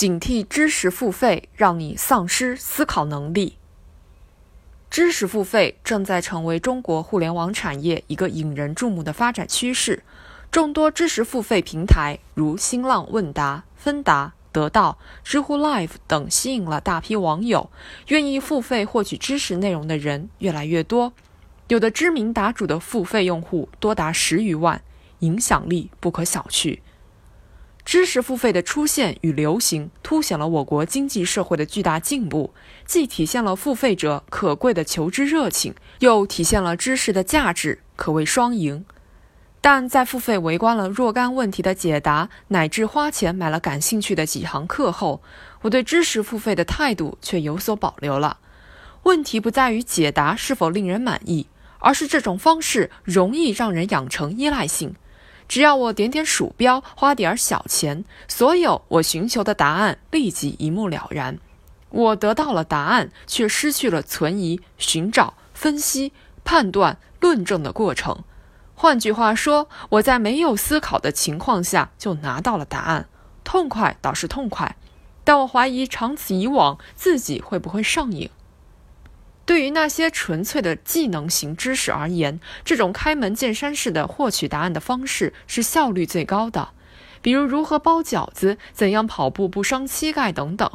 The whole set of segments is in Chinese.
警惕知识付费让你丧失思考能力。知识付费正在成为中国互联网产业一个引人注目的发展趋势。众多知识付费平台如新浪问答、芬达、得到、知乎 Live 等，吸引了大批网友，愿意付费获取知识内容的人越来越多。有的知名答主的付费用户多达十余万，影响力不可小觑。知识付费的出现与流行，凸显了我国经济社会的巨大进步，既体现了付费者可贵的求知热情，又体现了知识的价值，可谓双赢。但在付费围观了若干问题的解答，乃至花钱买了感兴趣的几堂课后，我对知识付费的态度却有所保留了。问题不在于解答是否令人满意，而是这种方式容易让人养成依赖性。只要我点点鼠标，花点小钱，所有我寻求的答案立即一目了然。我得到了答案，却失去了存疑、寻找、分析、判断、论证的过程。换句话说，我在没有思考的情况下就拿到了答案，痛快倒是痛快，但我怀疑长此以往，自己会不会上瘾？对于那些纯粹的技能型知识而言，这种开门见山式的获取答案的方式是效率最高的。比如如何包饺子、怎样跑步不伤膝盖等等。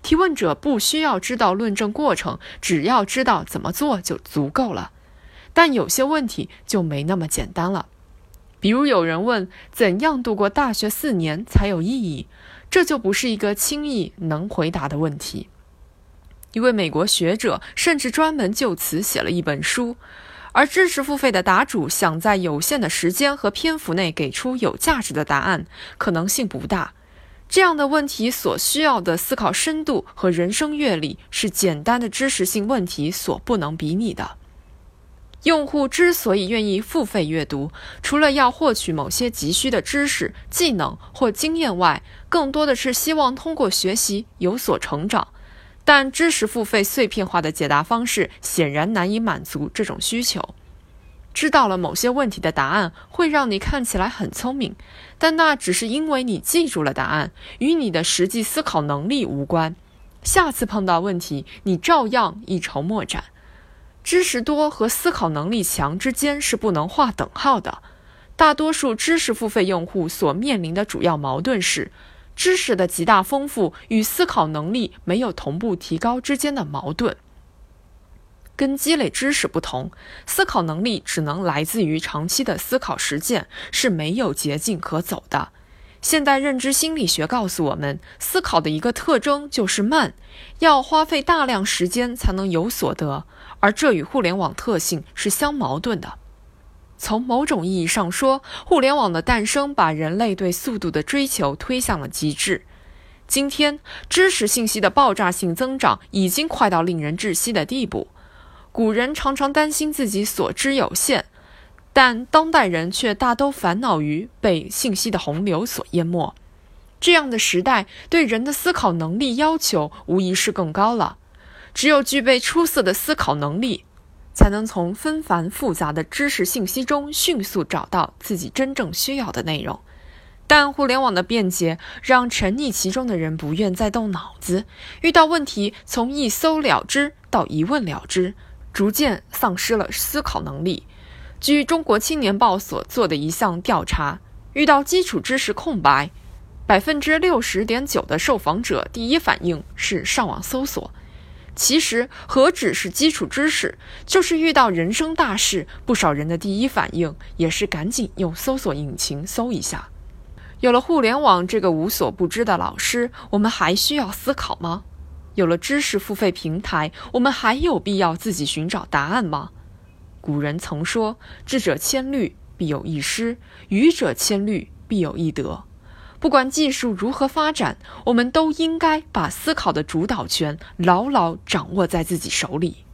提问者不需要知道论证过程，只要知道怎么做就足够了。但有些问题就没那么简单了。比如有人问怎样度过大学四年才有意义，这就不是一个轻易能回答的问题。一位美国学者甚至专门就此写了一本书，而知识付费的答主想在有限的时间和篇幅内给出有价值的答案，可能性不大。这样的问题所需要的思考深度和人生阅历，是简单的知识性问题所不能比拟的。用户之所以愿意付费阅读，除了要获取某些急需的知识、技能或经验外，更多的是希望通过学习有所成长。但知识付费碎片化的解答方式显然难以满足这种需求。知道了某些问题的答案会让你看起来很聪明，但那只是因为你记住了答案，与你的实际思考能力无关。下次碰到问题，你照样一筹莫展。知识多和思考能力强之间是不能划等号的。大多数知识付费用户所面临的主要矛盾是。知识的极大丰富与思考能力没有同步提高之间的矛盾。跟积累知识不同，思考能力只能来自于长期的思考实践，是没有捷径可走的。现代认知心理学告诉我们，思考的一个特征就是慢，要花费大量时间才能有所得，而这与互联网特性是相矛盾的。从某种意义上说，互联网的诞生把人类对速度的追求推向了极致。今天，知识信息的爆炸性增长已经快到令人窒息的地步。古人常常担心自己所知有限，但当代人却大都烦恼于被信息的洪流所淹没。这样的时代对人的思考能力要求无疑是更高了。只有具备出色的思考能力。才能从纷繁复杂的知识信息中迅速找到自己真正需要的内容，但互联网的便捷让沉溺其中的人不愿再动脑子，遇到问题从一搜了之到一问了之，逐渐丧失了思考能力。据中国青年报所做的一项调查，遇到基础知识空白，百分之六十点九的受访者第一反应是上网搜索。其实何止是基础知识，就是遇到人生大事，不少人的第一反应也是赶紧用搜索引擎搜一下。有了互联网这个无所不知的老师，我们还需要思考吗？有了知识付费平台，我们还有必要自己寻找答案吗？古人曾说：“智者千虑，必有一失；愚者千虑，必有一得。”不管技术如何发展，我们都应该把思考的主导权牢牢掌握在自己手里。